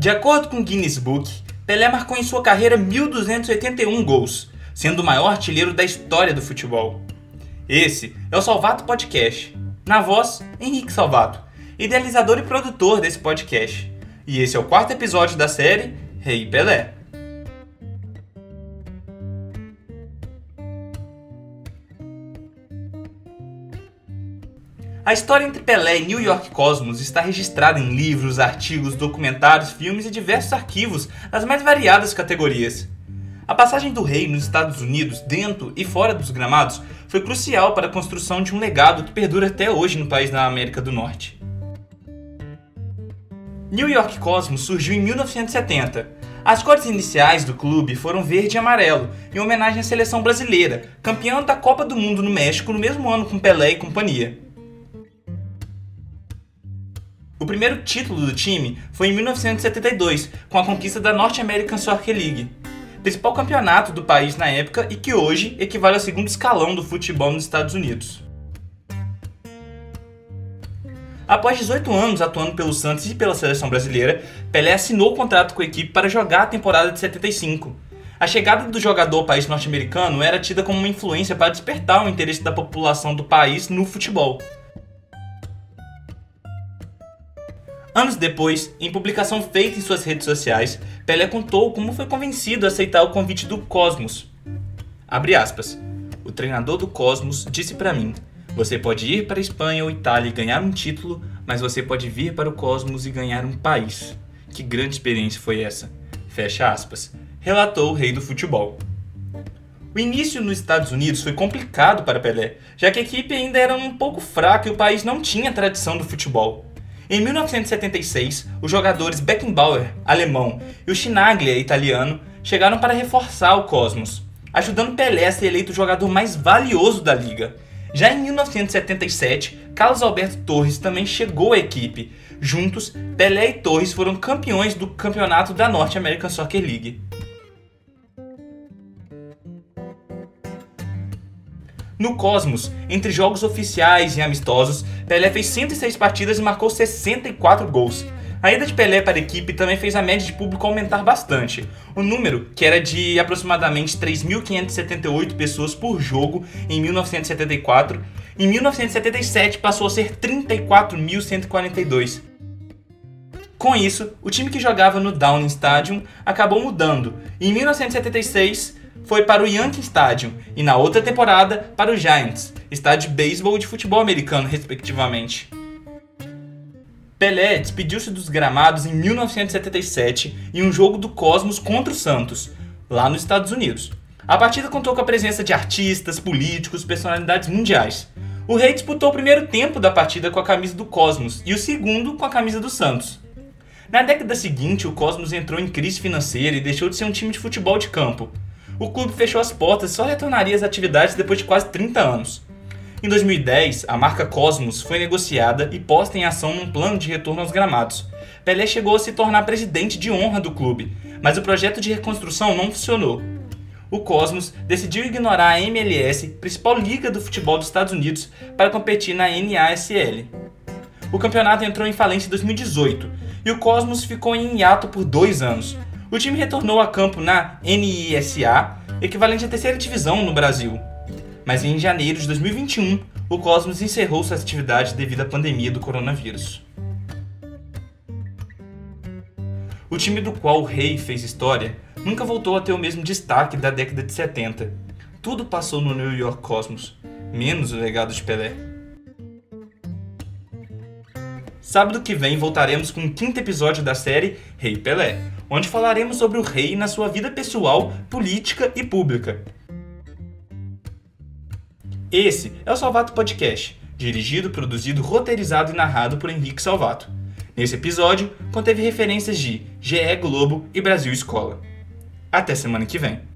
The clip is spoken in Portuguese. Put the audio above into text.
De acordo com o Guinness Book, Pelé marcou em sua carreira 1.281 gols, sendo o maior artilheiro da história do futebol. Esse é o Salvato Podcast. Na voz, Henrique Salvato, idealizador e produtor desse podcast. E esse é o quarto episódio da série Rei Pelé. A história entre Pelé e New York Cosmos está registrada em livros, artigos, documentários, filmes e diversos arquivos nas mais variadas categorias. A passagem do rei nos Estados Unidos, dentro e fora dos gramados, foi crucial para a construção de um legado que perdura até hoje no país da América do Norte. New York Cosmos surgiu em 1970. As cores iniciais do clube foram verde e amarelo, em homenagem à seleção brasileira, campeã da Copa do Mundo no México no mesmo ano com Pelé e companhia. Primeiro título do time foi em 1972, com a conquista da North American Soccer League, principal campeonato do país na época e que hoje equivale ao segundo escalão do futebol nos Estados Unidos. Após 18 anos atuando pelo Santos e pela seleção brasileira, Pelé assinou o contrato com a equipe para jogar a temporada de 75. A chegada do jogador ao país norte-americano era tida como uma influência para despertar o interesse da população do país no futebol. Anos depois, em publicação feita em suas redes sociais, Pelé contou como foi convencido a aceitar o convite do Cosmos. Abre aspas. O treinador do Cosmos disse para mim: Você pode ir para a Espanha ou Itália e ganhar um título, mas você pode vir para o Cosmos e ganhar um país. Que grande experiência foi essa? Fecha aspas. Relatou o rei do futebol. O início nos Estados Unidos foi complicado para Pelé, já que a equipe ainda era um pouco fraca e o país não tinha tradição do futebol. Em 1976, os jogadores Beckenbauer, alemão, e o Chinaglia, italiano, chegaram para reforçar o Cosmos, ajudando Pelé a ser eleito o jogador mais valioso da liga. Já em 1977, Carlos Alberto Torres também chegou à equipe. Juntos, Pelé e Torres foram campeões do campeonato da North American Soccer League. No Cosmos, entre jogos oficiais e amistosos, Pelé fez 106 partidas e marcou 64 gols. A ida de Pelé para a equipe também fez a média de público aumentar bastante. O número, que era de aproximadamente 3.578 pessoas por jogo em 1974, em 1977 passou a ser 34.142. Com isso, o time que jogava no Downing Stadium acabou mudando. Em 1976, foi para o Yankee Stadium e na outra temporada para o Giants, estádio de beisebol e de futebol americano, respectivamente. Pelé despediu-se dos gramados em 1977 em um jogo do Cosmos contra o Santos, lá nos Estados Unidos. A partida contou com a presença de artistas, políticos, personalidades mundiais. O Rei disputou o primeiro tempo da partida com a camisa do Cosmos e o segundo com a camisa do Santos. Na década seguinte, o Cosmos entrou em crise financeira e deixou de ser um time de futebol de campo o clube fechou as portas e só retornaria às atividades depois de quase 30 anos. Em 2010, a marca Cosmos foi negociada e posta em ação num plano de retorno aos gramados. Pelé chegou a se tornar presidente de honra do clube, mas o projeto de reconstrução não funcionou. O Cosmos decidiu ignorar a MLS, principal liga do futebol dos Estados Unidos, para competir na NASL. O campeonato entrou em falência em 2018 e o Cosmos ficou em hiato por dois anos, o time retornou a campo na NISA, equivalente à terceira divisão no Brasil. Mas em janeiro de 2021, o Cosmos encerrou suas atividades devido à pandemia do coronavírus. O time do qual o Rei fez história nunca voltou a ter o mesmo destaque da década de 70. Tudo passou no New York Cosmos, menos o legado de Pelé. Sábado que vem voltaremos com o quinto episódio da série Rei Pelé, onde falaremos sobre o rei na sua vida pessoal, política e pública. Esse é o Salvato Podcast, dirigido, produzido, roteirizado e narrado por Henrique Salvato. Nesse episódio, conteve referências de GE Globo e Brasil Escola. Até semana que vem.